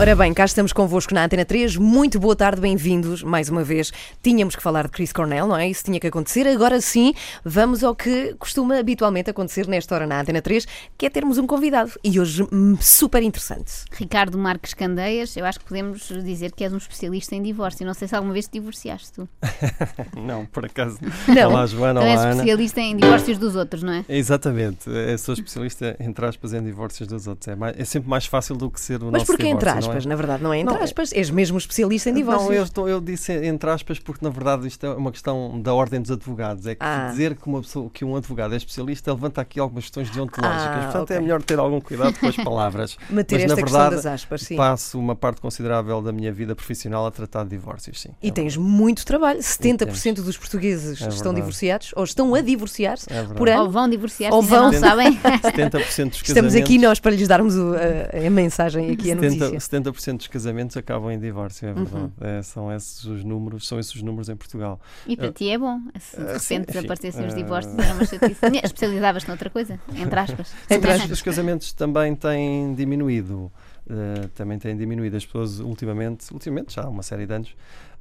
Ora bem, cá estamos convosco na Antena 3. Muito boa tarde, bem-vindos mais uma vez. Tínhamos que falar de Chris Cornell, não é? Isso tinha que acontecer. Agora sim, vamos ao que costuma habitualmente acontecer nesta hora na Antena 3, que é termos um convidado. E hoje, hum, super interessante. Ricardo Marques Candeias, eu acho que podemos dizer que és um especialista em divórcio. Não sei se alguma vez te divorciaste tu. Não, por acaso. Não. Olá, Joana. És Olá, Ana. especialista em divórcios dos outros, não é? Exatamente. Eu sou especialista, entre aspas, em divórcios dos outros. É, mais- é sempre mais fácil do que ser o Mas nosso porquê entre divórcio, não aspas? É? Na verdade, não é entre Não, é- aspas. És mesmo especialista em divórcios. Não, eu, estou- eu disse entre aspas porque na verdade isto é uma questão da ordem dos advogados. É que Ah. dizer que, uma pessoa, que um advogado é especialista levanta aqui algumas questões deontológicas. Ah, Portanto, ok. é melhor ter algum cuidado com as palavras. Meter Mas, na verdade, das aspas, sim. Passo uma parte considerável da minha vida profissional a tratar de divórcios, sim. E É tens verdade. muito trabalho. 70% dos portugues É estão divorciados ou estão a divorciar-se. É por ano. Ou vão divorciar-se, Ou vão. sabem. 70% dos Estamos aqui casamentos- nós para lhes darmos o- a, a mensagem aqui, a 70%, notícia. 70% dos casamentos acabam em divórcio, é verdade. Uhum. É, são esses os números, são esses os números em Portugal. E para ti é bom. Se de Ah, repente desaparecessem os ah. divórcios, era uma chatice. Especializavas-te noutra coisa, entre aspas. Entre Os, os casamentos também têm diminuído. eh, também têm diminuído. As pessoas ultimamente, ultimamente já há uma série de anos,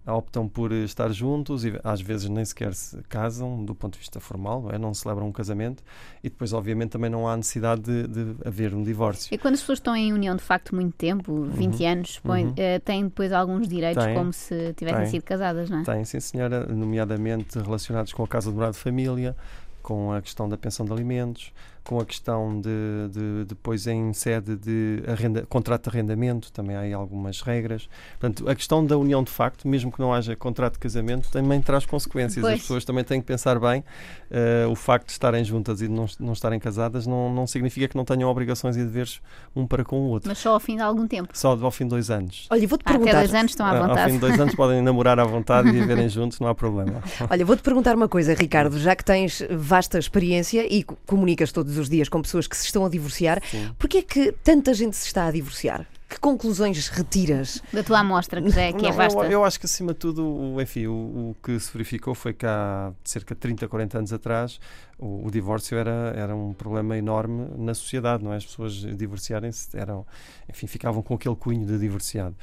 optam por estar juntos e às vezes nem sequer se casam do ponto de vista formal, não, é? não celebram um casamento e depois obviamente também não há necessidade de, de haver um divórcio. E quando as pessoas estão em união de facto muito tempo, 20 anos, supõe, Uhum. eh, têm depois alguns direitos Têm. como se tivessem Têm. sido casadas, não é? Tem, sim senhora, nomeadamente relacionados com a casa de morada de família, com a questão da pensão de alimentos, com a questão de, de- depois em sede de arrenda- contrato de arrendamento, também há aí algumas regras. Portanto, a questão da união de facto, mesmo que não haja contrato de casamento, também traz consequências. Pois. As pessoas também têm que pensar bem. eh, o facto de estarem juntas e de não, não estarem casadas não, não significa que não tenham obrigações e deveres um para com o outro. Mas só ao fim de algum tempo. Só ao fim de dois anos. Olha, vou-te Ah, até perguntar. dois anos estão à Ah, Ao vontade. fim de dois anos podem namorar à vontade e viverem juntos, não há problema. Olha, vou-te perguntar uma coisa, Ricardo, já que tens vasta experiência e co- comunicas todos os dias com pessoas que se estão a divorciar, Sim. porquê é que tanta gente se está a divorciar? Que conclusões retiras? Da tua amostra, que, já é, que é Não, vasta. eu, eu acho que acima de tudo, enfim, o, o que se verificou foi que há cerca de 30, 40 anos atrás o, o divórcio era, era um problema enorme na sociedade, não é? As pessoas divorciarem-se eram, enfim, ficavam com aquele cunho de divorciado.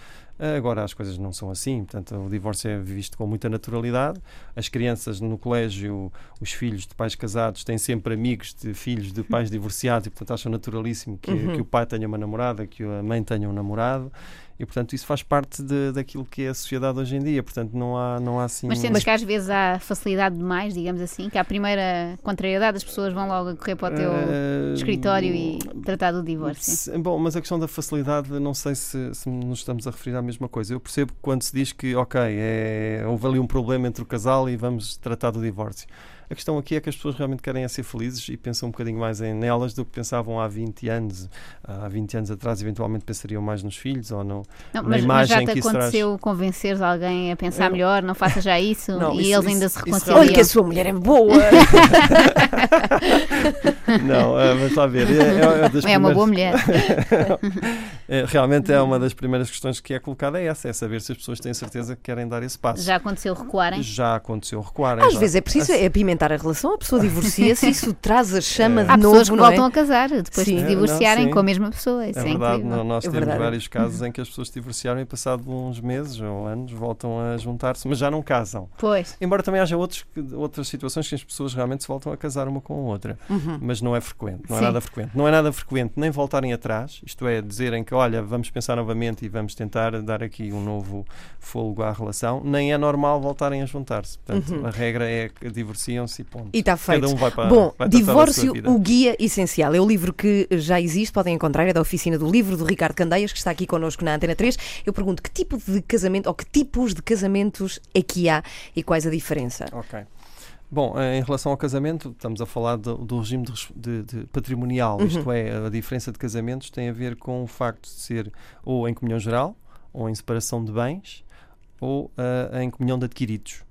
Agora as coisas não são assim, portanto o divórcio é visto com muita naturalidade. As crianças no colégio, os filhos de pais casados têm sempre amigos de filhos de pais divorciados e portanto acham naturalíssimo que, Uhum. que o pai tenha uma namorada, que a mãe tenha um namorado e portanto isso faz parte de, daquilo que é a sociedade hoje em dia. Portanto não há, não há assim. Mas sentes que às vezes há facilidade demais, digamos assim, que à primeira contrariedade as pessoas vão logo correr para o teu Eh, escritório e tratar do divórcio. Bom, mas a questão da facilidade, não sei se, se nos estamos a referir à mesma coisa. Eu percebo quando se diz que, ok, é, houve ali um problema entre o casal e vamos tratar do divórcio. A questão aqui é que as pessoas realmente querem é ser felizes e pensam um bocadinho mais em nelas do que pensavam há 20 anos. Há 20 anos atrás, eventualmente pensariam mais nos filhos ou no. Não, na mas, mas já imagem te que isso traz. aconteceu convenceres alguém a pensar Eu- melhor, não faça já isso, Não, e isso- eles ainda isso- se isso reconciliam. Olha que a sua mulher é boa! Não, eh, mas lá ver. É, é, das É uma primeiras- boa mulher. É, realmente é uma das primeiras questões que é colocada é essa, é saber se as pessoas têm certeza que querem dar esse passo. Já aconteceu recuarem? Já aconteceu recuar. Às já. vezes é preciso é a relação, a pessoa divorcia-se, isso traz a chama É. de Há novo, pessoas que não é? voltam a casar depois Sim. de É, se divorciarem não, com a mesma pessoa. Isso É é, verdade, incrível. nós É temos verdade. vários casos em que as pessoas se divorciaram e passado uns meses ou anos voltam a juntar-se, mas já não casam. Pois. Embora também haja outros, outras situações que as pessoas realmente se voltam a casar uma com a outra, Uhum. mas não é frequente, não é Sim. nada frequente. Não é nada frequente nem voltarem atrás, isto é, dizerem que olha, vamos pensar novamente e vamos tentar dar aqui um novo fôlego à relação, nem é normal voltarem a juntar-se. Portanto, Uhum. a regra é que e ponto. E está feito. Cada um vai para Bom, vai Divórcio, o Guia Essencial. É o livro que já existe, podem encontrar, é da oficina do livro do Ricardo Candeias, que está aqui connosco na Antena 3. Eu pergunto que tipo de casamento, ou que tipos de casamentos é que há e quais a diferença? Ok. Bom, eh, em relação ao casamento, estamos a falar do, do regime de de- patrimonial, Uhum. isto é, a diferença de casamentos tem a ver com o facto de ser ou em comunhão geral, ou em separação de bens, ou ah, em comunhão de adquiridos.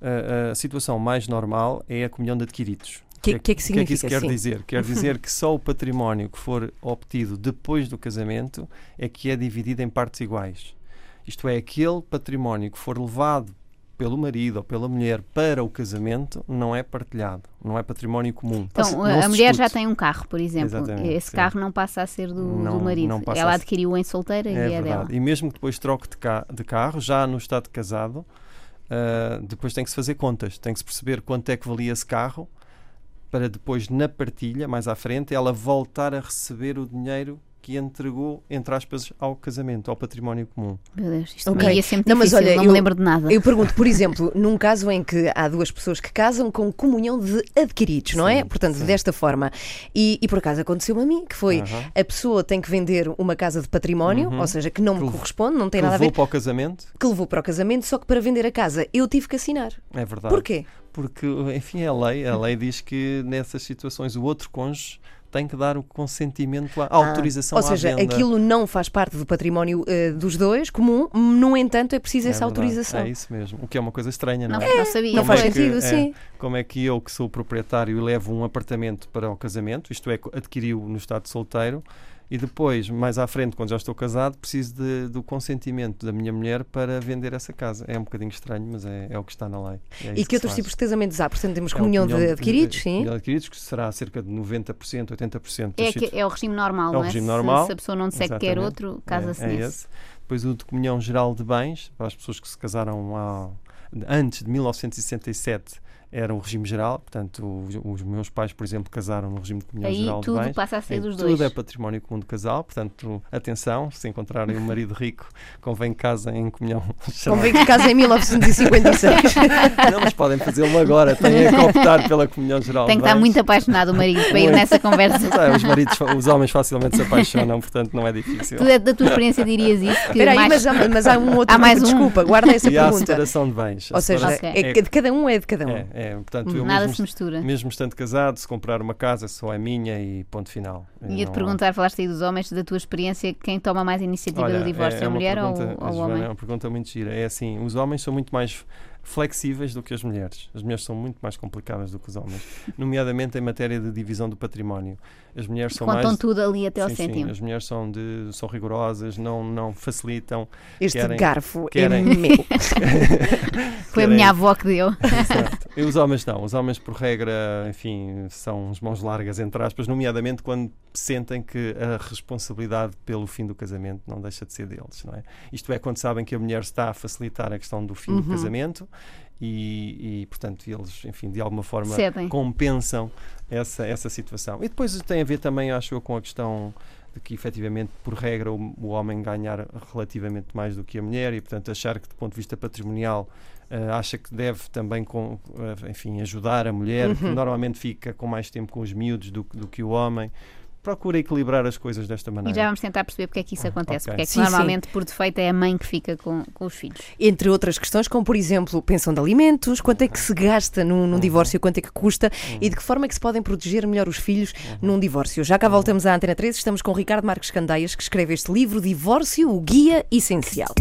Ah, a situação mais normal é a comunhão de adquiridos. O que, que é que O que é significa? que isso quer Sim. dizer? Quer dizer que só o património que for obtido depois do casamento é que é dividido em partes iguais. Isto é, aquele património que for levado pelo marido ou pela mulher para o casamento não é partilhado, não é património comum. Então, Não a mulher já discute. tem um carro, por exemplo. Exatamente, Esse sim. carro não passa a ser do, Não- do marido. Ela a- adquiriu em solteira e É é verdade. dela. E mesmo que depois troque de, ca- de carro, já no estado casado, ah, depois tem que se fazer contas, tem que se perceber quanto é que valia esse carro para depois, na partilha, mais à frente, ela voltar a receber o dinheiro que entregou, entre aspas, ao casamento, ao património comum. Meu Deus, isto Ok. me ia sempre Não, mas olha, não eu- me lembro de nada. Eu pergunto, por exemplo, num caso em que há duas pessoas que casam com comunhão de adquiridos, não é? Sim, Portanto, sim. desta forma. E, e por acaso aconteceu a mim, que foi Aham. a pessoa tem que vender uma casa de património, Uhum. ou seja, que não me Que lev- corresponde, não tem Que nada a levou ver, para o casamento, que levou para o casamento, só que para vender a casa eu tive que assinar. é verdade. Porquê? Porque, enfim, é a lei. A lei diz que nessas situações o outro cônjuge tem que dar o consentimento, a autorização Ah, Ou seja, à venda. aquilo não faz parte do património eh, dos dois, comum, no entanto é preciso É essa verdade, autorização. É isso mesmo. O que é uma coisa estranha, não, Não, é? não sabia. Não faz é que- sentido, é, sim. Como é que eu, que sou o proprietário e levo um apartamento para o casamento, isto é, adquiriu no estado de solteiro, e depois, mais à frente, quando já estou casado, preciso de- do consentimento da minha mulher para vender essa casa. É um bocadinho estranho, mas é, é o que está na lei. É E que se outros tipos de casamentos há? Portanto, temos É a comunhão de comunhão adquiridos, sim. comunhão de adquiridos, que será cerca de 90%, 80% dos É, que, é o regime normal, É o não é? regime Se- normal, Se, a pessoa não disser que quer outro, casa-se é, é nesse. Depois o de comunhão geral de bens, para as pessoas que se casaram há- antes de 1967, era o regime geral. Portanto, os, os meus pais, por exemplo, casaram no regime de comunhão Aí geral de tudo bens. passa a ser Em dos tudo dois. é património comum do casal, portanto, atenção, se encontrarem um marido rico, convém que casem em comunhão geral. Convém que casa em 1956. Não, mas podem fazê-lo agora, têm que optar pela comunhão geral Tem que de estar muito apaixonado o marido para ir nessa conversa. É, os maridos, os homens facilmente se apaixonam, portanto não é difícil. Tu, da tua experiência, dirias isso? Que aí, mais- mas, há, mas há um outro Há mais um? desculpa, guarda essa E há a pergunta. separação de bens. Ou seja, separação- Ok. é de cada um é de cada um. é, é, portanto, eu Nada mesmo, se mistura. mesmo estando casado, se comprar uma casa só é minha e ponto final. Ia-te Não há- perguntar, falaste aí dos homens, da tua experiência, quem toma mais iniciativa Olha, do divórcio, é, é a mulher ou, pergunta, ou o Joana, homem? É uma pergunta muito gira. É assim, os homens são muito mais flexíveis do que as mulheres. As mulheres são muito mais complicadas do que os homens, nomeadamente em matéria de divisão do património. As mulheres são Contam mais tudo ali até ao Sim, sim, cêntimo. as mulheres são, de, são rigorosas, não, não facilitam. Este Querem- garfo querem- é meu. Foi a minha avó que deu. Exato. E os homens não. Os homens, por regra, enfim, são as mãos largas, entre aspas, nomeadamente quando sentem que a responsabilidade pelo fim do casamento não deixa de ser deles, não é? Isto é, quando sabem que a mulher está a facilitar a questão do fim Uhum. do casamento e, e, portanto, eles, enfim, de alguma forma Cedem. compensam essa, essa situação. E depois tem a ver também, acho eu, com a questão de que efetivamente, por regra, o, o homem ganhar relativamente mais do que a mulher e, portanto, achar que do ponto de vista patrimonial eh, acha que deve também, com, eh, enfim, ajudar a mulher, que Uhum. normalmente fica com mais tempo com os miúdos do, que- do que o homem. Procura equilibrar as coisas desta E maneira. já vamos tentar perceber porque é que isso acontece. ok. Porque é que Sim, normalmente, por defeito, é a mãe que fica com, com os filhos. Entre outras questões, como por exemplo, pensão de alimentos, quanto é que se gasta num, num Uhum. divórcio, quanto é que custa e de que forma é que se podem proteger melhor os filhos Uhum. num divórcio. Já cá voltamos à Antena 13, estamos com Ricardo Marques Candeias, que escreve este livro, Divórcio, o Guia Essencial.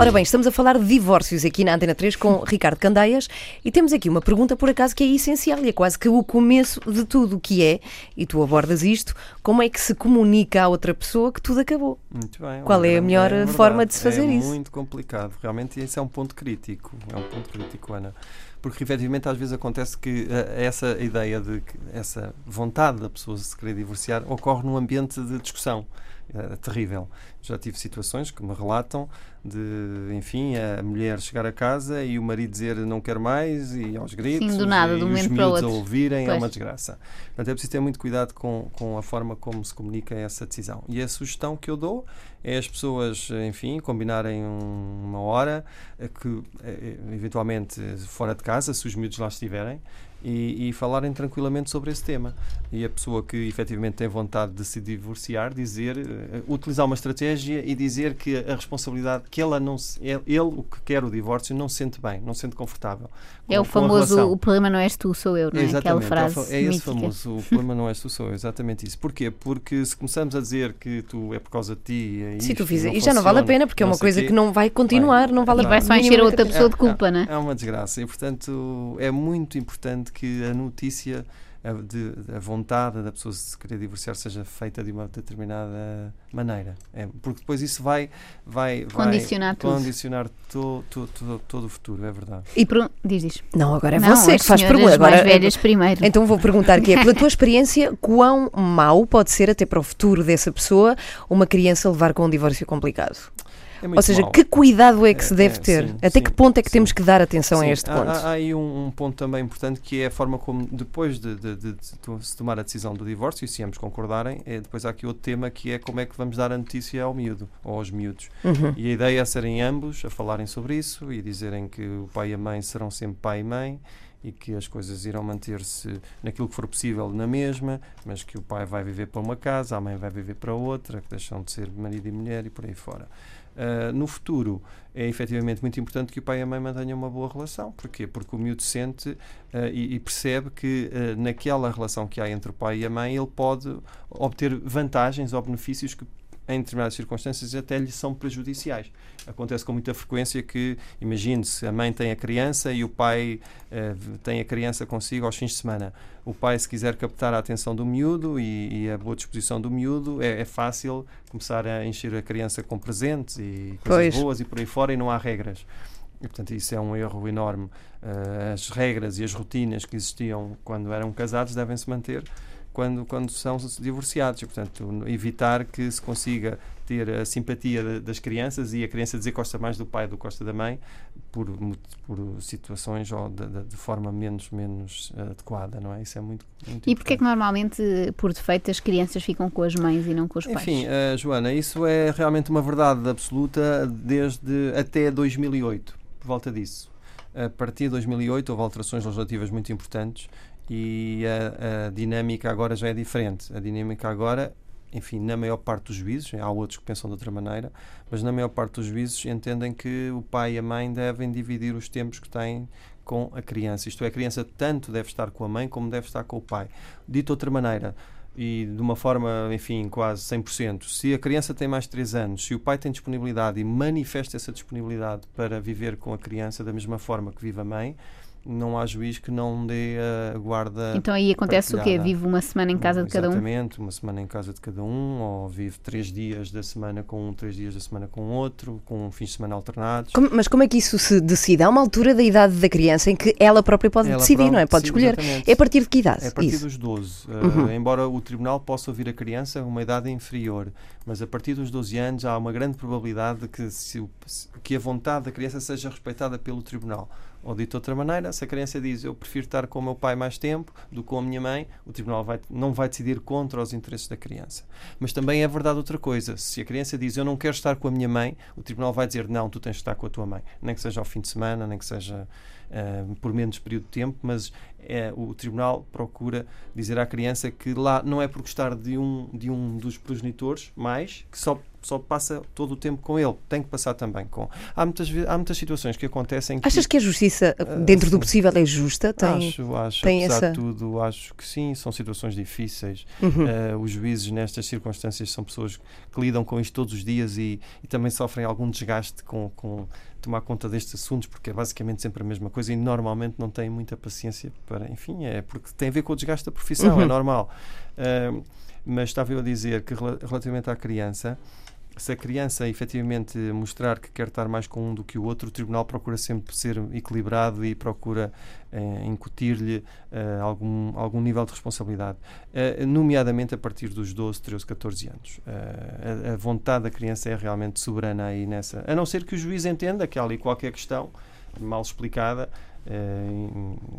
Ora bem, estamos a falar de divórcios aqui na Antena 3 com Ricardo Candeias e temos aqui uma pergunta por acaso que é essencial e é quase que o começo de tudo, que é, e tu abordas isto, como é que se comunica à outra pessoa que tudo acabou? Muito bem. Qual é a melhor verdade, forma de se fazer é isso? muito complicado. Realmente, esse é um ponto crítico. É um ponto crítico, Ana. Porque, efetivamente, às vezes acontece que eh, essa ideia de que essa vontade da pessoa se querer divorciar ocorre num ambiente de discussão. É terrível. Já tive situações que me relatam de, enfim, a mulher chegar a casa e o marido dizer não quero mais e aos gritos do nada, e os momento para o miúdos a outro. ouvirem, é Pois. uma desgraça. Portanto, é preciso ter muito cuidado com, com a forma como se comunica essa decisão. E a sugestão que eu dou é as pessoas, enfim, combinarem um- uma hora, eh, que eh, eventualmente fora de casa, se os miúdos lá estiverem, e, e falarem tranquilamente sobre esse tema. E a pessoa que efetivamente tem vontade de se divorciar, dizer, eh, utilizar uma estratégia e dizer que a responsabilidade, que ela não se, ele, ele, o que quer o divórcio, não se sente bem, não se sente confortável. É com- o com a famoso o problema não és tu, sou eu, não é? Aquela Exatamente, frase é, o fa- é esse mítica. famoso, o problema não és tu, sou eu, exatamente isso. Porquê? Porque se começamos a dizer que tu é por causa de ti, é Se tu fizer, e já não vale a pena, porque é uma coisa quê, que não vai continuar, Vai- não vale E a vai pena. só encher a outra pessoa de é, culpa, não é? É uma desgraça e, portanto, é muito importante importante que a notícia a, de, a vontade da pessoa se querer divorciar seja feita de uma determinada maneira. É, porque depois isso vai, vai, condicionar, vai condicionar to, to, to, todo o futuro, é verdade. E por, diz, diz. Não, agora é não, você que faz perguntas. Agora, mais velhas primeiro. Então vou perguntar que é, pela tua experiência, quão mau pode ser até para o futuro dessa pessoa uma criança levar com um divórcio complicado? É Ou seja, que cuidado é que se é, deve é, ter? Sim, Até sim, que ponto é que sim. temos que dar atenção a este ponto? Há, há aí um, um, ponto também importante que é a forma como, depois de, de, de, de, se tomar a decisão do divórcio, e se ambos concordarem, é, depois há aqui outro tema que é como é que vamos dar a notícia ao miúdo, ou aos miúdos. Uhum. E a ideia é serem ambos a falarem sobre isso e dizerem que o pai e a mãe serão sempre pai e mãe e que as coisas irão manter-se naquilo que for possível na mesma, mas que o pai vai viver para uma casa, a mãe vai viver para outra, que deixam de ser marido e mulher e por aí fora. Uh, no futuro, é efetivamente muito importante que o pai e a mãe mantenham uma boa relação. Porquê? Porque o miúdo sente uh, e, e, percebe que uh, naquela relação que há entre o pai e a mãe ele pode obter vantagens ou benefícios que em determinadas circunstâncias até lhe são prejudiciais. Acontece com muita frequência que, imagine-se, a mãe tem a criança e o pai uh, tem a criança consigo aos fins de semana. O pai, se quiser captar a atenção do miúdo e, e a boa disposição do miúdo, é, é, fácil começar a encher a criança com presentes e coisas pois. boas e por aí fora e não há regras. E, portanto, isso é um erro enorme. Uh, as regras e as rotinas que existiam quando eram casados devem-se manter quando, quando são divorciados. E, portanto, evitar que se consiga ter a simpatia das crianças e a criança dizer que gosta mais do pai do que gosta da mãe por, por situações ou de, de, de, forma menos, menos adequada, não é? Isso é muito, muito E porquê é que normalmente, por defeito, as crianças ficam com as mães e não com os Enfim, pais? Enfim, uh, Joana, isso é realmente uma verdade absoluta desde até 2008, por volta disso. A partir de 2008 houve alterações legislativas muito importantes e a, a, dinâmica agora já é diferente. A dinâmica agora, enfim, na maior parte dos juízes, há outros que pensam de outra maneira, mas na maior parte dos juízes entendem que o pai e a mãe devem dividir os tempos que têm com a criança. Isto é, a criança tanto deve estar com a mãe como deve estar com o pai. Dito de outra maneira, e de uma forma, enfim, quase 100%. Se a criança tem mais de 3 anos, se o pai tem disponibilidade e manifesta essa disponibilidade para viver com a criança da mesma forma que vive a mãe, não há juiz que não dê a guarda. Então aí acontece partilhada. o quê? Vive uma semana em casa de cada um? Exatamente, uma semana em casa de cada um, ou vive três dias da semana com um, três dias da semana com outro, com fins de semana alternados. Como, mas como é que isso se decide? Há uma altura da idade da criança em que ela própria pode ela decidir, própria, não é? Pode sim, escolher. Exatamente. É a partir de que idade? É a partir isso. dos 12. Uh, uhum. embora o tribunal possa ouvir a criança uma idade inferior, mas a partir dos 12 anos há uma grande probabilidade de que, se, que a vontade da criança seja respeitada pelo tribunal. Ou dito de outra maneira, se a criança diz eu prefiro estar com o meu pai mais tempo do que com a minha mãe, o tribunal vai, não vai decidir contra os interesses da criança. Mas também é verdade outra coisa. Se a criança diz eu não quero estar com a minha mãe, o tribunal vai dizer não, tu tens de estar com a tua mãe. Nem que seja ao fim de semana, nem que seja uh, por menos período de tempo, mas é, o tribunal procura dizer à criança que lá não é por gostar de um, de um dos progenitores mais que só só passa todo o tempo com ele, tem que passar também com. Há muitas, há muitas situações que acontecem. Que, Achas que a justiça, dentro uh, do possível, é justa? Tem, acho, acho. Tem apesar essa... de tudo, acho que sim, são situações difíceis. Uhum. Uh, os juízes, nestas circunstâncias, são pessoas que lidam com isto todos os dias e, e também sofrem algum desgaste com, com tomar conta destes assuntos, porque é basicamente sempre a mesma coisa e normalmente não têm muita paciência para. Enfim, é porque tem a ver com o desgaste da profissão, é uhum. é normal. Uh, mas estava eu a dizer que relativamente à criança, se a criança efetivamente mostrar que quer estar mais com um do que o outro, o tribunal procura sempre ser equilibrado e procura eh, incutir-lhe eh, algum, algum nível de responsabilidade, eh, nomeadamente a partir dos 12, 13, 14 anos. Eh, a, a, vontade da criança é realmente soberana aí nessa. A não ser que o juiz entenda que há ali qualquer questão mal explicada. Eh,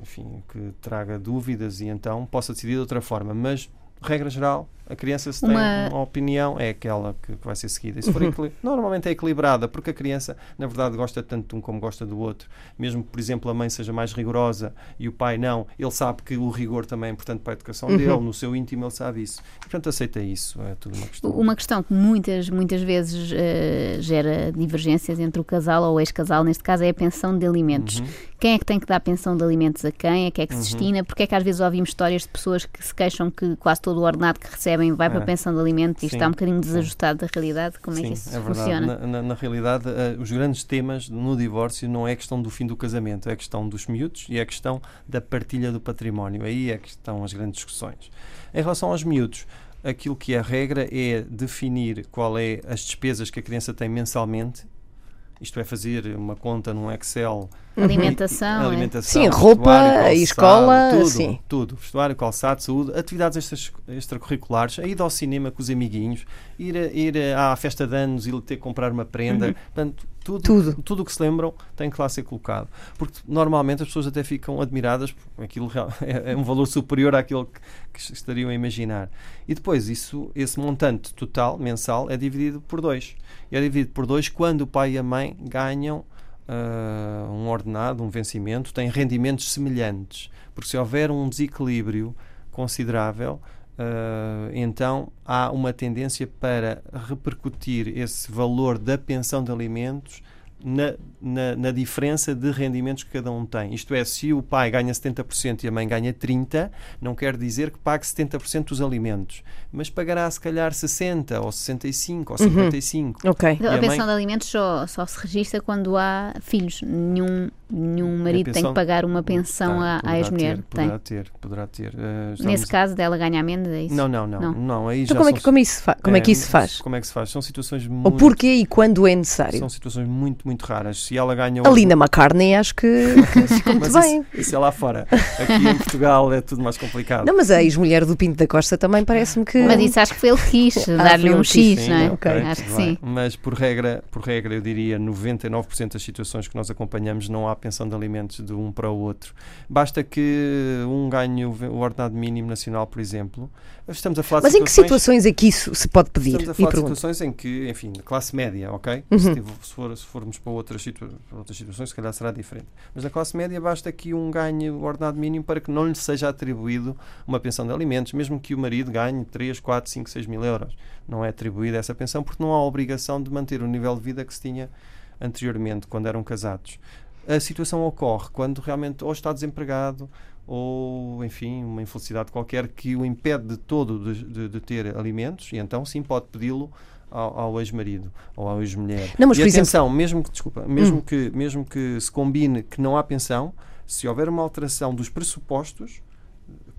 enfim, que traga dúvidas e então possa decidir de outra forma, mas regra geral, a criança se tem uma opinião é aquela que vai ser seguida. Se for uhum. normalmente é equilibrada, porque a criança, na verdade, gosta tanto de um como gosta do outro. Mesmo que, por exemplo, a mãe seja mais rigorosa e o pai não, ele sabe que o rigor também é importante para a educação uhum. dele, no seu íntimo ele sabe isso. Portanto, aceita isso. É tudo uma questão. Uma questão que muitas, muitas vezes uh, gera divergências entre o casal ou o ex-casal, neste caso, é a pensão de alimentos. Uhum. Quem é que tem que dar pensão de alimentos a quem? A que é que se uhum. destina? Porque é que às vezes ouvimos histórias de pessoas que se queixam que quase todo o ordenado que recebem vai para É. a pensão de alimento e Sim, está um bocadinho sim. desajustado da realidade. Como é que Sim, isso é funciona? Na, na- na realidade, eh, os grandes temas no divórcio não é a questão do fim do casamento, é a questão dos miúdos e é a questão da partilha do património. Aí é que estão as grandes discussões. Em relação aos miúdos, aquilo que é a regra é definir qual é as despesas que a criança tem mensalmente. Isto é fazer uma conta num Excel Alimentação, e- é? alimentação, Sim, roupa, calçado, escola, tudo, sim. tudo, vestuário, calçado, saúde, atividades extras- extracurriculares, a ida ao cinema com os amiguinhos, ir, a- ir à festa de anos e ter que comprar uma prenda, portanto, tudo, Tudo. tudo o que se lembram tem que lá ser colocado. Porque normalmente as pessoas até ficam admiradas, porque aquilo é, é um valor superior àquilo que, que estariam a imaginar. E depois, isso, esse montante total, mensal, é dividido por dois. E é dividido por dois quando o pai e a mãe ganham ah, um ordenado, um vencimento, têm rendimentos semelhantes. Porque se houver um desequilíbrio considerável, ah, então há uma tendência para repercutir esse valor da pensão de alimentos na, na, na diferença de rendimentos que cada um tem. Isto é, se o pai ganha 70% e a mãe ganha 30%, não quer dizer que pague 70% dos alimentos, mas pagará se calhar 60% ou 65% ou 55%. Ok. Então, E a a mãe- pensão de alimentos só, só se registra quando há filhos. Nenhum, nenhum marido tem pensão- que pagar uma pensão Tem, à, ex-mulher. ter, Tem. Poderá ter, poderá ter. Eh, Nesse caso dela ganha menos, é isso? Não, não, não, Não. não. aí Então já como é, são- que, como, isso como é que isso se faz? Como é que se faz? São situações Ou muito, porquê e quando é necessário? são situações muito, muito raras. Se ela ganha A Linda McCartney acho que, ficou muito Mas bem. Isso, isso é lá fora. Aqui em Portugal é tudo mais complicado. Não, mas a ex-mulher do Pinto da Costa também parece-me que. Mas isso acho que foi ele que quis, foi dar-lhe um X, Sim, não é? ok, Acho que sim. Mas por regra, por regra, eu diria 99% das situações que nós acompanhamos não há pensão de alimentos de um para o outro. Basta que um ganhe o ordenado mínimo nacional, por exemplo. Estamos a falar Mas em que situações- é que isso se pode pedir? Estamos a falar de situações em que, enfim, classe média, ok? Uhum. Se, se for- se formos para outras, situa- para outras situações, se calhar será diferente. Mas na classe média basta que um ganhe o ordenado mínimo para que não lhe seja atribuído uma pensão de alimentos, mesmo que o marido ganhe 3, 4, 5, 6 mil euros. Não é atribuída essa pensão porque não há obrigação de manter o nível de vida que se tinha anteriormente, quando eram casados. A situação ocorre quando realmente ou está desempregado ou, enfim, uma infelicidade qualquer que o impede de todo de, de- de ter alimentos e então sim pode pedi-lo ao, ao ex-marido ou à ex-mulher. Não, mas, e por exemplo- atenção, mesmo que, desculpa, mesmo, Hum. que, mesmo que se combine que não há pensão, se houver uma alteração dos pressupostos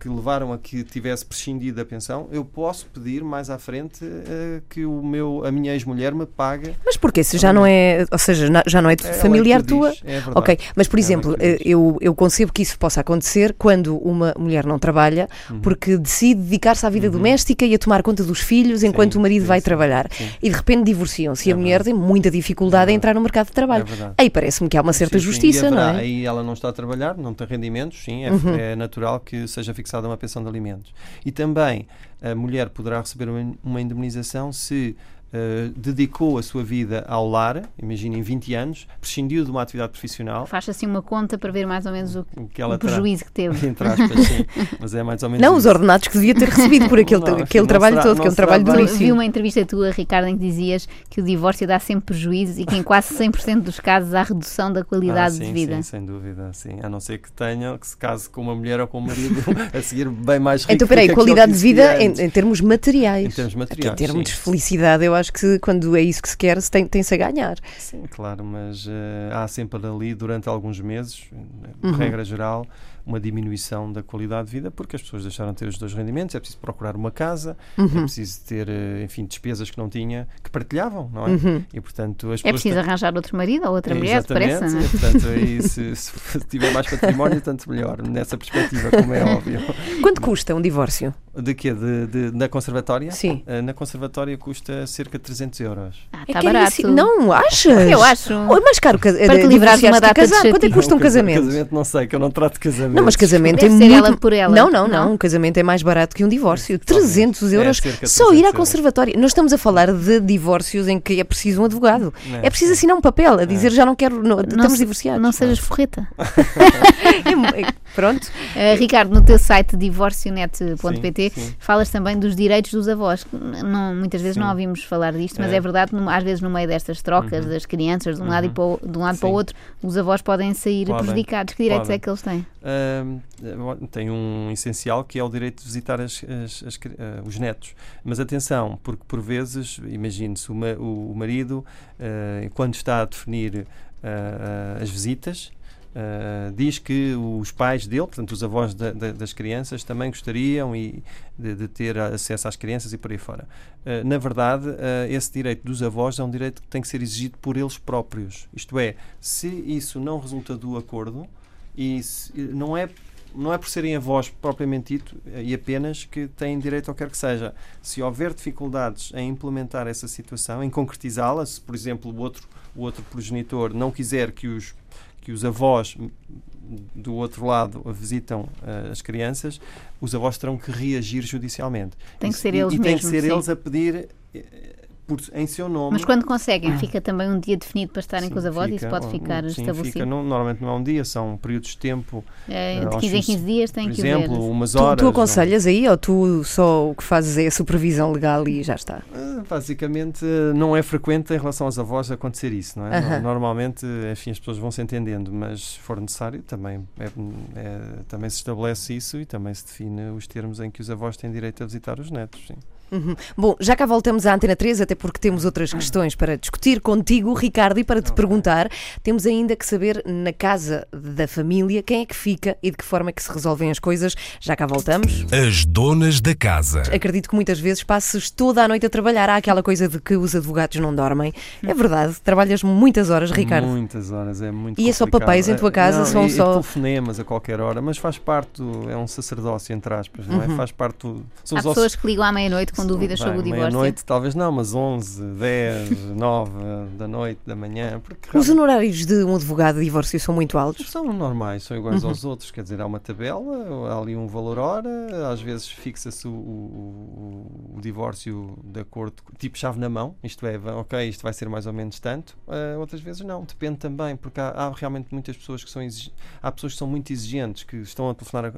que levaram a que tivesse prescindido da pensão, eu posso pedir mais à frente eh, que o meu, a minha ex-mulher me pague. Mas porquê? Se já não é, ou seja, já não é É ela familiar o tua. diz, É verdade. Ok, mas por Ela exemplo, eh, eu, eu concebo que isso possa acontecer quando uma mulher não trabalha Uhum. porque decide dedicar-se à vida doméstica e a tomar conta dos filhos enquanto Sim, o marido sim, vai sim, trabalhar. E de repente divorciam-se e É a mulher tem muita dificuldade É em entrar no mercado de trabalho. É. Aí parece-me que há uma certa justiça, não é? Aí ela não está a trabalhar, não tem rendimentos, sim, é, Uhum. é natural que seja fixada uma pensão de alimentos. E também a mulher poderá receber uma indemnização se eh, dedicou a sua vida ao lar, imaginem 20 anos, prescindiu de uma atividade profissional, Faz assim uma conta para ver mais ou menos o, que ela o terá, prejuízo que teve. entre aspas, sim, mas é mais ou menos Não, os isso. ordenados que devia ter recebido por aquele, Não, aquele não trabalho será- todo, que é um trabalho duríssimo. vi uma entrevista tua, Ricardo, em que dizias que o divórcio dá sempre prejuízos e que em quase 100% dos casos há redução da qualidade Ah, sim, de vida. Sim, sem dúvida, sim. A não ser que tenha, que se case com uma mulher ou com um marido a seguir bem mais rico Então, peraí, qualidade de vida em, em termos materiais. Em termos materiais, Em termos sim. de felicidade, eu acho que quando é isso que se quer, se tem- tem-se a ganhar. Sim, claro, mas eh, há sempre ali, durante alguns meses, eh, Uhum. regra geral, uma diminuição da qualidade de vida porque as pessoas deixaram de ter os dois rendimentos, é preciso procurar uma casa, é Uhum. preciso ter, eh, enfim, despesas que não tinha, que partilhavam, não é? Uhum. E, portanto, as É preciso têm- arranjar outro marido ou outra É, mulher, depressa, é? e, portanto, aí, se, se tiver mais património, tanto melhor, nessa perspectiva, como é óbvio. Quanto custa um divórcio? De quê? De, de- na conservatória? Sim. Eh, na conservatória custa cerca de 300 euros. Ah, É está é barato. assim- Não, achas? Eu acho. Ou é mais caro que Para te livrar de uma data de casar? Quanto é que custa um casamento? Casamento não sei, que eu não trato de casamento. Não, mas casamento Deve é ser muito... ela por ela. Não, não, não. Não? Um casamento é mais barato que um divórcio. Talvez. 300 É, euros de só ir 300 à euros. conservatória. Nós estamos a falar de divórcios em que é preciso um advogado. Não, É preciso assinar um papel a dizer já não quero, não, estamos se- divorciados. Não sejas forreta. É é- Pronto. Uh, Ricardo, no teu site divorcionet.pt falas também dos direitos dos avós. Não, muitas vezes Sim. não ouvimos falar disto, mas É. é, verdade, no- às vezes no meio destas trocas das crianças de um lado, e para o, de um lado para o outro, os avós podem sair Podem. prejudicados. Que direitos Podem. é que eles têm? Ahm, tem um essencial que é o direito de visitar as- as- as ah, os netos. Mas atenção, porque por vezes, imagine-se, o, o- marido, ah, quando está a definir ah, as visitas, ah, diz que os pais dele, portanto os avós da- da- das crianças, também gostariam e de, de ter acesso às crianças e por aí fora. Ah, na verdade, ah, esse direito dos avós é um direito que tem que ser exigido por eles próprios. Isto é, se isso não resulta do acordo, e se- não é não é por serem avós propriamente dito e apenas que têm direito ao que quer que seja. Se houver dificuldades em implementar essa situação, em concretizá-la, se por exemplo o outro, o outro progenitor não quiser que os, que os avós do outro lado visitam eh, as crianças, os avós terão que reagir judicialmente. Tem que ser e, eles e tem que mesmos, ser sim. eles a pedir eh, por, em seu nome. Mas quando conseguem, fica também um dia definido para estarem Sim, com os avós e isso pode ficar sim, estabelecido. Fica, não- normalmente não é um dia, são períodos de tempo, É, eh, de aos 15 em fins- 15 dias tem por que exemplo, ver. umas Tu, horas. tu ou- aconselhas aí ou tu só o que fazes é a supervisão legal e já está? Ah, Basicamente, eh, não é frequente em relação aos avós acontecer isso, não é? Aham. No- Normalmente, enfim, as pessoas vão se entendendo, mas se for necessário, também, é- é- também se estabelece isso e também se define os termos em que os avós têm direito a visitar os netos, sim. Uhum. Bom, já cá voltamos à Antena 3, até porque temos outras questões para discutir contigo, Ricardo, e para te Ok. perguntar, temos ainda que saber na casa da família quem é que fica e de que forma é que se resolvem as coisas. Já cá voltamos. As donas da casa. Acredito que muitas vezes passes toda a noite a trabalhar. Há aquela coisa de que os advogados não dormem. É verdade, trabalhas muitas horas, Ricardo. Muitas horas, é muito E é só complicado. papéis em tua casa? Não, São e, só- E telefonemas a qualquer hora, mas faz parte, do- é um sacerdócio, entre aspas, não é? Uhum. Faz parte do, são Há os ossos- pessoas que ligam à meia-noite com dúvidas Bem, sobre o divórcio. Meia-noite, talvez não, mas 11, 10, 9 da noite, da manhã. Porque Os honorários de um advogado de divórcio são muito altos. São normais, são iguais Uhum. aos outros, quer dizer, há uma tabela, há ali um valor hora, às vezes fixa-se o, o- o divórcio de acordo, tipo chave na mão, isto é, ok, isto vai ser mais ou menos tanto, ah, outras vezes não, depende também, porque há, há realmente muitas pessoas que são exig- há pessoas que são muito exigentes, que estão a telefonar, a-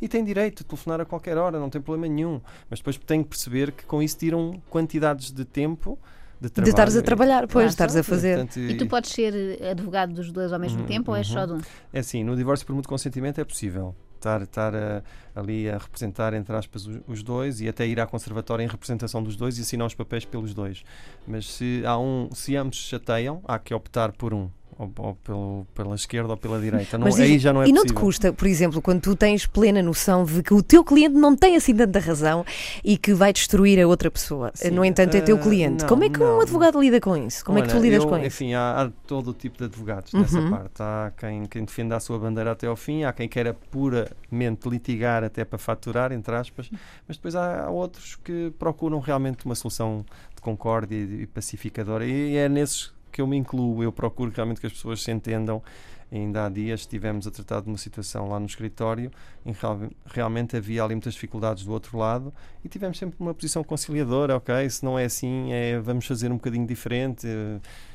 e têm direito a telefonar a qualquer hora, não tem problema nenhum, mas depois têm que perceber que com isso tiram quantidades de tempo de De estares a trabalhar, pois, Claro. estares a fazer. Portanto, E tu podes ser eh, advogado dos dois ao mesmo Uhum, tempo ou és só uhum. de um? É assim, no divórcio por mútuo consentimento é possível estar, estar a- ali a representar, entre aspas, os, os dois e até ir à conservatória em representação dos dois e assinar os papéis pelos dois. Mas se há um, se ambos se chateiam, há que optar por um, ou, ou pelo, pela esquerda ou pela direita. Não, Mas aí e- já não é e não te possível. custa, por exemplo, quando tu tens plena noção de que o teu cliente não tem assim tanta razão e que vai destruir a outra pessoa. Sim, no entanto, é teu ah, cliente. não, Como é que um não. advogado lida com isso? Como é que tu Olha, lidas eu, com isso? Enfim, há, há todo o tipo de advogados nessa Uhum. parte. Há quem, quem defenda a sua bandeira até ao fim, há quem queira puramente litigar até para faturar, entre aspas, mas depois há, há outros que procuram realmente uma solução de concórdia e, e pacificadora. E é nesses que eu me incluo. Eu procuro realmente que as pessoas se entendam. Ainda há dias estivemos a tratar de uma situação lá no escritório em que real- realmente havia ali muitas dificuldades do outro lado e tivemos sempre uma posição conciliadora, ok? Se não é assim, é, vamos fazer um bocadinho diferente.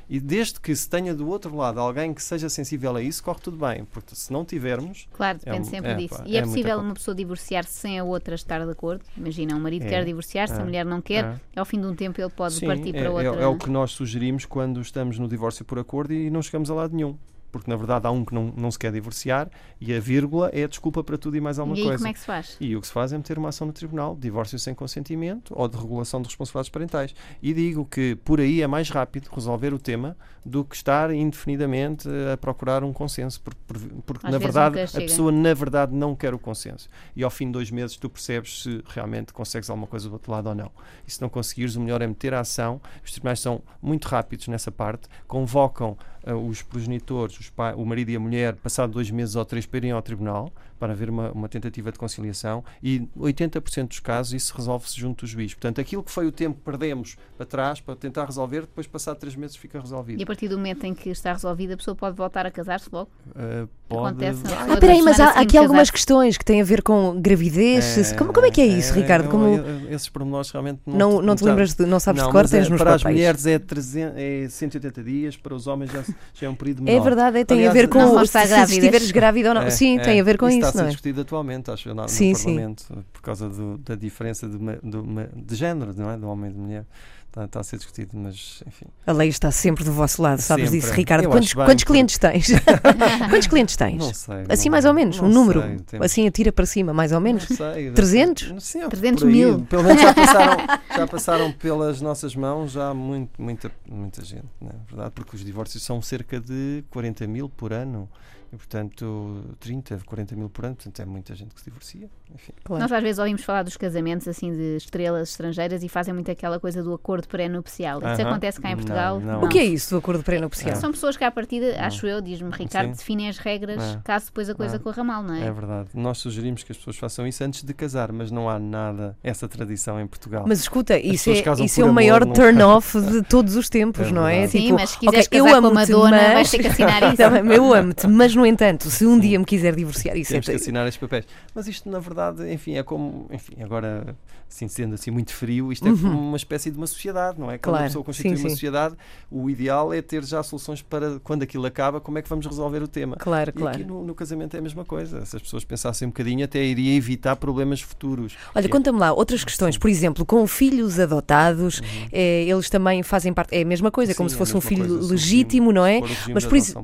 E desde que se tenha do outro lado alguém que seja sensível a isso, corre tudo bem. Porque se não tivermos, Claro, depende um- sempre é, disso. pá, e é, é possível uma pessoa divorciar-se sem a outra estar de acordo? Imagina, um marido É, quer divorciar-se, a é, mulher não quer, é. ao fim de um tempo ele pode Sim, partir é, para é- outra. é o que nós sugerimos quando estamos no divórcio por acordo e não chegamos a lado nenhum. Porque na verdade há um que não, não se quer divorciar e a vírgula é a desculpa para tudo e mais alguma e aí coisa. como é que se faz? E o que se faz é meter uma ação no tribunal, divórcio sem consentimento ou de regulação de responsabilidades parentais. E digo que por aí é mais rápido resolver o tema do que estar indefinidamente a procurar um consenso, porque, por- porque na verdade a pessoa na verdade não quer o consenso. E ao fim de dois meses tu percebes se realmente consegues alguma coisa do outro lado ou não. E se não conseguires, o melhor é meter a ação. Os tribunais são muito rápidos nessa parte, convocam os progenitores, os pai- o marido e a mulher, passado dois meses ou três, para irem ao tribunal para haver uma, uma tentativa de conciliação e 80% dos casos isso resolve-se junto do juiz. Portanto, aquilo que foi o tempo que perdemos para trás para tentar resolver, depois passado três meses fica resolvido. E a partir do momento em que está resolvida, a pessoa pode voltar a casar-se logo? Ah, pode... Acontece, não é? Ah, peraí, mas há, aqui algumas questões que têm a ver com gravidez. se- como, como é que é isso, Ricardo? Como esses pormenores realmente não, não te já- lembras de, não sabes não, de cor, mas tens é, nos para as papéis. mulheres é, 300, é 180 dias, para os homens já, já é um período É menor. verdade, é, tem Aliás, a ver com Não se, se grávidas. estiveres grávida ou não. É, sim, é. tem a ver com isso. Isso, está a ser é? discutido atualmente, acho eu, no, no Sim, sim. Parlamento, por causa do- da diferença de, ma- de género, não é? Do homem e de mulher. Está, está a ser discutido, mas enfim. A lei está sempre do vosso lado, sabes Sempre. disso, Ricardo. Eu Quantos, bem, quantos porque- clientes tens? quantos clientes tens? Não sei. assim, não- mais ou menos, um número. sei, temos- Assim, atira para cima, mais ou menos. Não sei, 300? não sei, 300 por aí. mil. Pelo menos já passaram, já passaram pelas nossas mãos já muito, muita, muita gente, não é verdade? Porque os divórcios são cerca de 40 mil por ano. E, portanto, 30, 40 mil por ano, portanto, é muita gente que se divorcia. Enfim. Claro. Nós às vezes ouvimos falar dos casamentos assim de estrelas estrangeiras e fazem muito aquela coisa do acordo pré-nupcial. Isso Aham. acontece cá em Não, Portugal? não. O que é isso do acordo pré-nupcial? São pessoas que à partida, acho eu, diz-me Ricardo, Sim. definem as regras É. caso depois a coisa É. corra mal, não é? É verdade. Nós sugerimos que as pessoas façam isso antes de casar, mas não há nada, essa tradição em Portugal. Mas escuta, isso pessoas é, isso é o maior não- turn-off de todos os tempos, É não é? Sim, Tipo, mas se quiseres ok, eu casar com Madonna, mas- vais ter que assinar isso. Tá bem, eu amo-te, mas no entanto, se um dia me quiser divorciar, isso Temos que é. assinar estes papéis. Mas isto, na verdade, enfim, é como, enfim, agora, assim, sendo assim muito frio, isto é como uma espécie de uma sociedade, não é? Quando Uhum. Claro, a pessoa constitui sim, uma sim. sociedade, o ideal é ter já soluções para, quando aquilo acaba, como é que vamos resolver o tema. Claro, E claro. aqui no, no casamento é a mesma coisa. Se as pessoas pensassem um bocadinho, até iria evitar problemas futuros. Olha, Que- conta-me lá outras questões, por exemplo, com filhos adotados, eh, eles também fazem parte, é a mesma coisa, como Sim, se é fosse um filho coisa, legítimo, não é? Mas por isso-.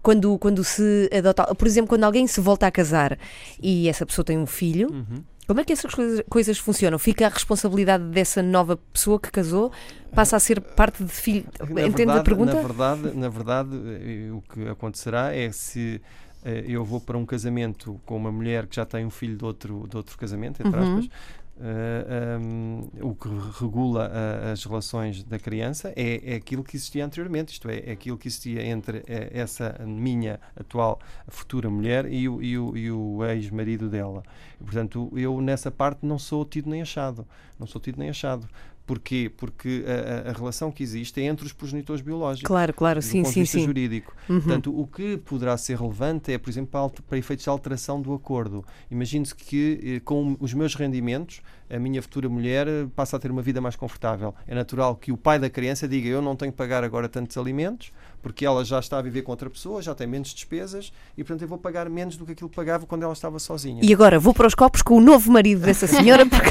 Quando, quando se adota, por exemplo, quando alguém se volta a casar e essa pessoa tem um filho, Uhum. Como é que essas coisas, coisas funcionam? Fica a responsabilidade dessa nova pessoa que casou? Passa a ser parte de filho? Na Entende verdade, a pergunta? Na verdade, na verdade eh, o que acontecerá é se eh, eu vou para um casamento com uma mulher que já tem um filho de outro, de outro casamento, entre Uhum. aspas, eh, um, o que regula a- as relações da criança é, é aquilo que existia anteriormente, isto é, é aquilo que existia entre eh, essa minha atual futura mulher e o, e o, e o ex-marido dela. E, portanto, eu nessa parte não sou tido nem achado. Não sou tido nem achado. Porquê? Porque a, a- relação que existe é entre os progenitores biológicos. Claro, claro, sim, sim, sim. jurídico. Uhum. Portanto, o que poderá ser relevante é, por exemplo, para efeitos de alteração do acordo. Imagine-se que eh, com os meus rendimentos, a minha futura mulher eh, passa a ter uma vida mais confortável. É natural que o pai da criança diga: Eu não tenho que pagar agora tantos alimentos, porque ela já está a viver com outra pessoa, já tem menos despesas e, portanto, eu vou pagar menos do que aquilo que pagava quando ela estava sozinha. E agora vou para os copos com o novo marido dessa senhora, porque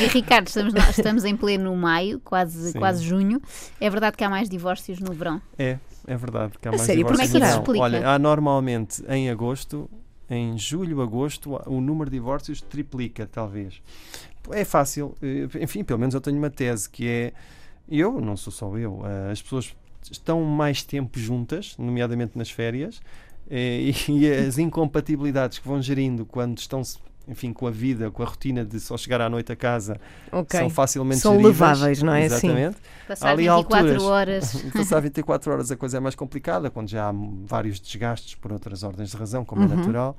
E Ricardo, estamos, estamos em pleno maio, quase, Sim. quase junho. É verdade que há mais divórcios no verão. É, é verdade. Que há A mais sério, como é divórcios que no isso verão. explica? Olha, há normalmente em agosto, em julho, agosto, o número de divórcios triplica, talvez. É fácil. eh, Enfim, pelo menos eu tenho uma tese que é. Eu, não sou só eu, eh, as pessoas estão mais tempo juntas, nomeadamente nas férias, eh, e as incompatibilidades que vão gerindo quando estão enfim, com a vida, com a rotina de só chegar à noite a casa, ok. são facilmente São geríveis. leváveis, não é? Sim. Exatamente. Passar Ali 24 alturas. horas. Passar 24 horas a coisa é mais complicada, quando já há vários desgastes por outras ordens de razão, como é Uhum. natural.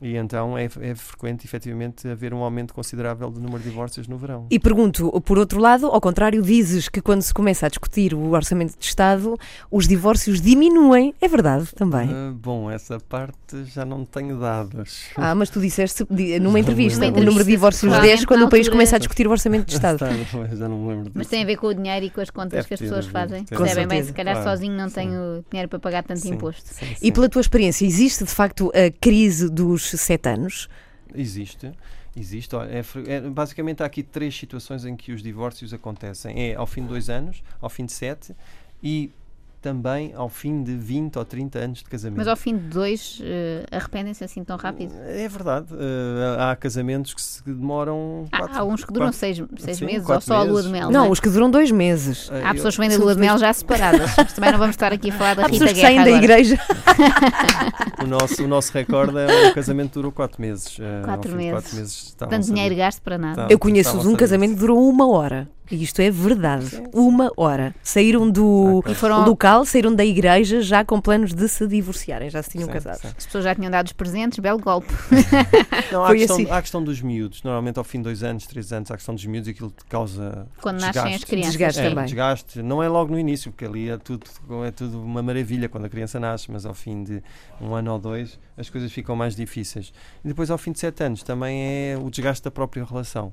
E então é, é frequente, efetivamente, haver um aumento considerável do número de divórcios no verão. E pergunto, por outro lado, ao contrário, dizes que quando se começa a discutir o orçamento de Estado, os divórcios diminuem. É verdade também. Ah, bom, essa parte já não tenho dados. Ah, mas tu disseste di- numa entrevista, o número de divórcios provavelmente, desce quando o país começa a discutir o orçamento de Estado. Está, já não me lembro disso. Mas tem a ver com o dinheiro e com as contas Deve que as pessoas fazem. Percebem bem, se calhar Claro, sozinho não sim. tenho dinheiro para pagar tanto Sim, imposto. sim, E pela tua experiência, existe de facto a crise dos sete anos? Existe, existe. É é- basicamente há aqui três situações em que os divórcios acontecem. É ao fim de dois anos, ao fim de sete e também ao fim de 20 ou 30 anos de casamento. Mas ao fim de dois, eh, arrependem-se assim tão rápido? É verdade. eh, há casamentos que se demoram. Há, quatro- há uns que duram quatro- seis, seis sim, meses ou quatro só a lua meses. de mel. Não, é? os que duram dois meses. eh, Há eu- pessoas que vêm da lua de mel já separadas. Mas também não vamos estar aqui a falar da Há Rita pessoas que Guerra saem da igreja. o, nosso, o nosso recorde é o casamento durou 4 meses. ao Quatro de meses. quatro meses Tanto dinheiro gasto para nada. Tá. Eu conheço a um casamento que durou uma hora. E isto é verdade. Sim, sim. Uma hora. Saíram do foram, local, saíram da igreja já com planos de se divorciarem. Já se tinham Sim, casado. sim. as pessoas já tinham dado os presentes, belo golpe. Não, há, a Foi questão, assim. há a questão dos miúdos. Normalmente, ao fim de dois anos, três anos, há a questão dos miúdos e aquilo que causa. Quando nascem as desgaste. crianças. Desgaste É, também. desgaste. Não é logo no início, porque ali é tudo, é tudo uma maravilha quando a criança nasce, mas ao fim de um ano ou dois as coisas ficam mais difíceis. E depois, ao fim de sete anos, também é o desgaste da própria relação.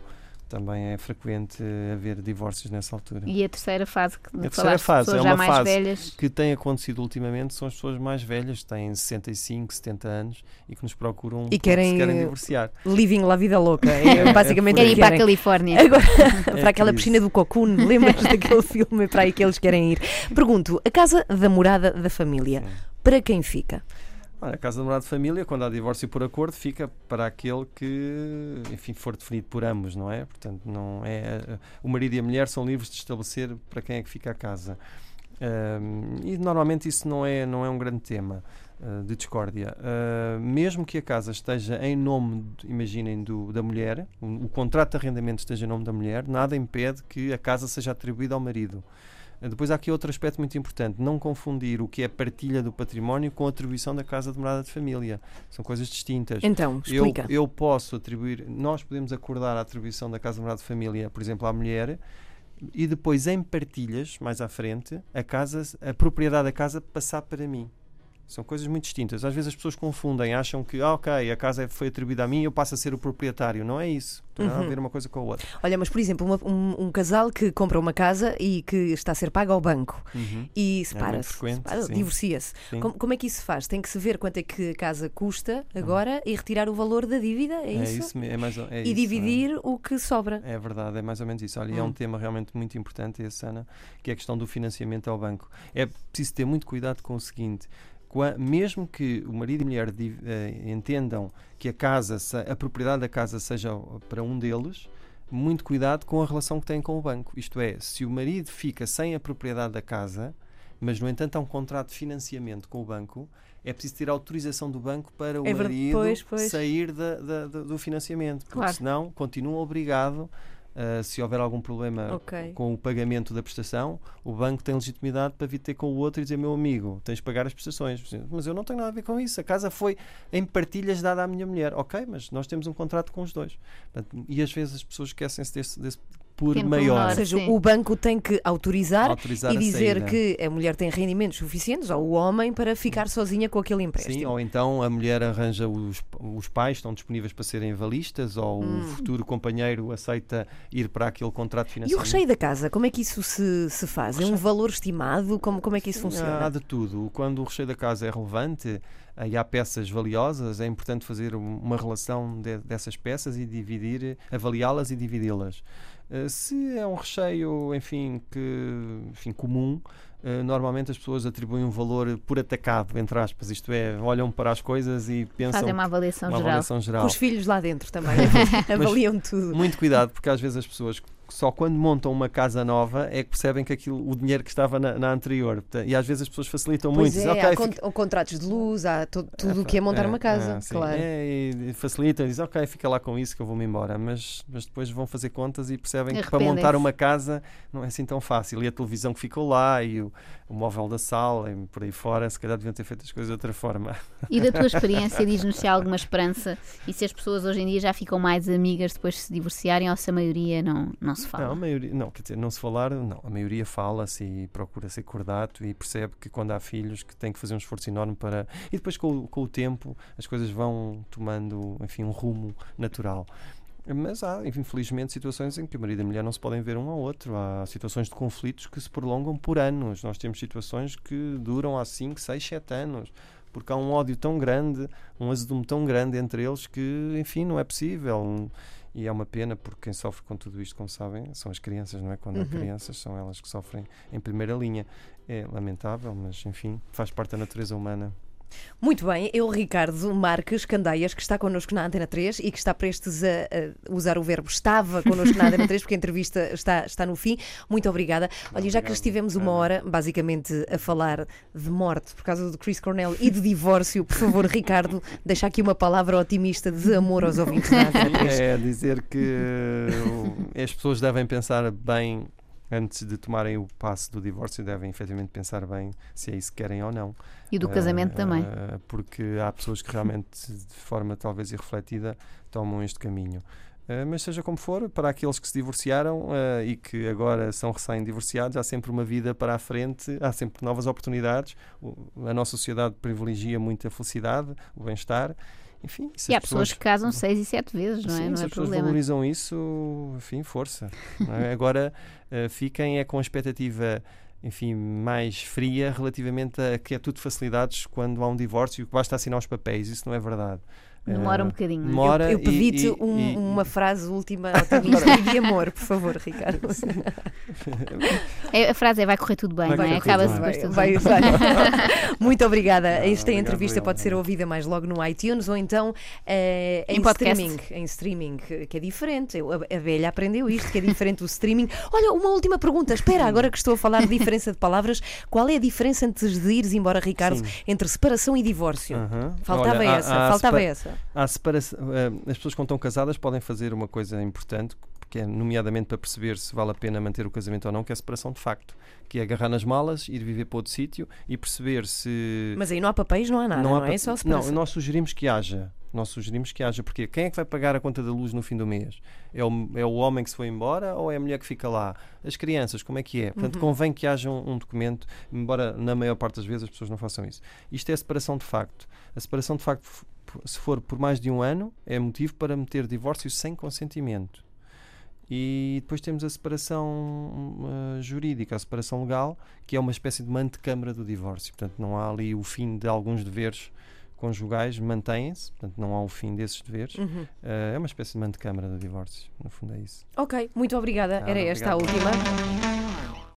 Também é frequente haver divórcios nessa altura. E a terceira fase que A terceira fase pessoas é já uma mais fase velhas. que tem acontecido ultimamente são as pessoas mais velhas, que têm 65, 70 anos e que nos procuram E querem, se querem divorciar. Living la vida louca. É basicamente o Querem que ir para a. Califórnia. Agora, É para aquela piscina do Cocoon, lembras daquele filme para aí que eles querem ir? Pergunto, a casa da morada da família, Sim. para quem fica? A casa de morada de família, quando há divórcio por acordo, fica para aquele que, enfim, for definido por ambos, não é? Portanto, não é o marido e a mulher são livres de estabelecer para quem é que fica a casa. E normalmente isso não é, não é um grande tema ah, de discórdia. Ah, mesmo que a casa esteja em nome, de- imaginem, do, da mulher, o, o contrato de arrendamento esteja em nome da mulher, nada impede que a casa seja atribuída ao marido. Depois há aqui outro aspecto muito importante: não confundir o que é partilha do património com a atribuição da casa de morada de família. São coisas distintas. Então, Eu, explica. eu posso atribuir, nós podemos acordar a atribuição da casa de morada de família, por exemplo, à mulher, e depois em partilhas, mais à frente, a casa, a propriedade da casa passar para mim. São coisas muito distintas. Às vezes as pessoas confundem, acham que, ah, ok, a casa foi atribuída a mim e eu passo a ser o proprietário. Não é isso. Tem nada a Uhum. ver uma coisa com a outra. Olha, mas por exemplo, uma- um, um casal que compra uma casa e que está a ser pago ao banco Uhum. e separa-se, frequente, separa- divorcia-se. Como, como é que isso se faz? Tem que se ver quanto é que a casa custa agora e retirar o valor da dívida, é, É isso? isso, é mais, é e isso, é. dividir o que sobra. É verdade, é mais ou menos isso. Olha, é Hum. um tema realmente muito importante esse, Ana, que é a questão do financiamento ao banco. É preciso ter muito cuidado com o seguinte: mesmo que o marido e a mulher eh, entendam que a casa, a propriedade da casa seja para um deles, muito cuidado com a relação que têm com o banco. Isto é, se o marido fica sem a propriedade da casa, mas no entanto há um contrato de financiamento com o banco, é preciso ter autorização do banco para o É marido pois, pois. sair da- da- do- do financiamento, porque Claro. senão continua obrigado. Uh, se houver algum problema Ok. com o pagamento da prestação, o banco tem legitimidade para vir ter com o outro e dizer: Meu amigo, tens de pagar as prestações. Mas eu não tenho nada a ver com isso. A casa foi em partilhas dada à minha mulher. Ok, mas nós temos um contrato com os dois. Portanto, e às vezes as pessoas esquecem-se desse, desse por Pequeno maior. Ou seja, sim. o banco tem que autorizar autorizar e a dizer saída. que a mulher tem rendimentos suficientes, ou o homem, para ficar sozinha com aquele empréstimo. Sim, ou então a mulher arranja os, os pais, estão disponíveis para serem avalistas, ou Hum. o futuro companheiro aceita ir para aquele contrato de E o recheio da casa, como é que isso se, se faz? É um valor estimado? Como, como é que isso Sim, funciona? Há de tudo. Quando o recheio da casa é relevante eh, e há peças valiosas, é importante fazer um- uma relação de- dessas peças e dividir, avaliá-las e dividi-las. Eh, Se é um recheio, enfim, que, enfim, comum, eh, normalmente as pessoas atribuem um valor por atacado, entre aspas, isto é, olham para as coisas e pensam Fazem uma avaliação uma geral. avaliação geral. Com os filhos lá dentro também. Avaliam tudo. Muito cuidado, porque às vezes as pessoas só quando montam uma casa nova é que percebem que aquilo, o dinheiro que estava na, na anterior. E às vezes as pessoas facilitam Pois muito. é, Dizem, há "Ok, con- fica- contratos de luz, há to- tudo o que é montar É, uma casa, é, sim. claro. É, e facilitam, dizem, ok, fica lá com isso que eu vou-me embora. Mas, mas depois vão fazer contas e percebem que para montar uma casa não é assim tão fácil. E a televisão que ficou lá e o, o móvel da sala e por aí fora, se calhar deviam ter feito as coisas de outra forma. E da tua experiência, diz-nos se há alguma esperança e se as pessoas hoje em dia já ficam mais amigas depois de se divorciarem ou se a maioria não, não se fala. Não, a maioria, não, quer dizer, não se falar, não. A maioria fala-se e procura ser cordato e percebe que quando há filhos que tem que fazer um esforço enorme para. E depois com, com o tempo as coisas vão tomando, enfim, um rumo natural. Mas há, infelizmente, situações em que o marido e a mulher não se podem ver um ao outro. Há situações de conflitos que se prolongam por anos. Nós temos situações que duram há 5, 6, 7 anos. Porque há um ódio tão grande, um azedume tão grande entre eles que, enfim, não é possível. E é uma pena porque quem sofre com tudo isto, como sabem, são as crianças, não é? Quando há Uhum. crianças, são elas que sofrem em primeira linha. É lamentável, mas enfim, faz parte da natureza humana. Muito bem, eu, Ricardo Marques Candeias, que está connosco na Antena 3 e que está prestes a, a usar o verbo estava connosco na Antena 3, porque a entrevista está, está no fim. Muito obrigada. Olha, já que estivemos uma hora, basicamente, a falar de morte por causa do Chris Cornell e de divórcio, por favor, Ricardo, deixa aqui uma palavra otimista de amor aos ouvintes da Antena 3. É dizer que uh, as pessoas devem pensar bem antes de tomarem o passo do divórcio, devem efetivamente pensar bem se é isso que querem ou não. E do casamento Eh, também. eh, porque há pessoas que realmente, de forma talvez irrefletida, tomam este caminho. Eh, mas seja como for, para aqueles que se divorciaram eh, e que agora são recém-divorciados, há sempre uma vida para a frente, há sempre novas oportunidades. O- a nossa sociedade privilegia muito a felicidade, o bem-estar. Enfim, E há as pessoas que casam seis e sete vezes, não é? Sim, não se é as pessoas problema. valorizam isso, enfim, força. é? Agora eh, fiquem é com a expectativa enfim, mais fria relativamente a que é tudo facilidades quando há um divórcio, que basta assinar os papéis, isso não é verdade. Demora um Eh, bocadinho. não? Demora Eu e- pedi-te um- e- uma frase última otimista e de amor, por favor, Ricardo. É, a frase é vai correr tudo bem, Vai não é? Acaba-se depois Vai- tudo vai- bem. vai. Muito obrigada. Esta obrigado, entrevista eu. pode ser ouvida mais logo no iTunes ou então eh, em, Em streaming. Em streaming, que é diferente. Eu- A, a velha aprendeu isto, que é diferente o streaming. Olha, uma última pergunta. Espera, agora que estou a falar de diferença de palavras, qual é a diferença antes de ires embora, Ricardo, Sim. entre separação e divórcio? Aham. Faltava Olha, essa, há faltava essa. Eh, as pessoas quando estão casadas podem fazer uma coisa importante, que é nomeadamente para perceber se vale a pena manter o casamento ou não, que é a separação de facto, que é agarrar nas malas, ir viver para outro sítio e perceber se Mas aí não há papéis, não há nada, não, há é? Só não, nós sugerimos que haja. Nós sugerimos que haja, porque quem é que vai pagar a conta da luz no fim do mês? É o, é o homem que se foi embora ou é a mulher que fica lá? As crianças, como é que é? Uhum. Portanto, convém que haja um, um documento, embora na maior parte das vezes as pessoas não façam isso. Isto é a separação de facto. A separação de facto, se for por mais de um ano, é motivo para meter divórcio sem consentimento. E depois temos a separação uh, jurídica, a separação legal, que é uma espécie de antecâmara do divórcio. Portanto, não há ali o fim de alguns deveres conjugais, mantêm-se, portanto, não há o fim desses deveres. Uhum. Uh, é uma espécie de antecâmara do divórcio, no fundo é isso. Ok, muito obrigada. Nada, Era esta a última.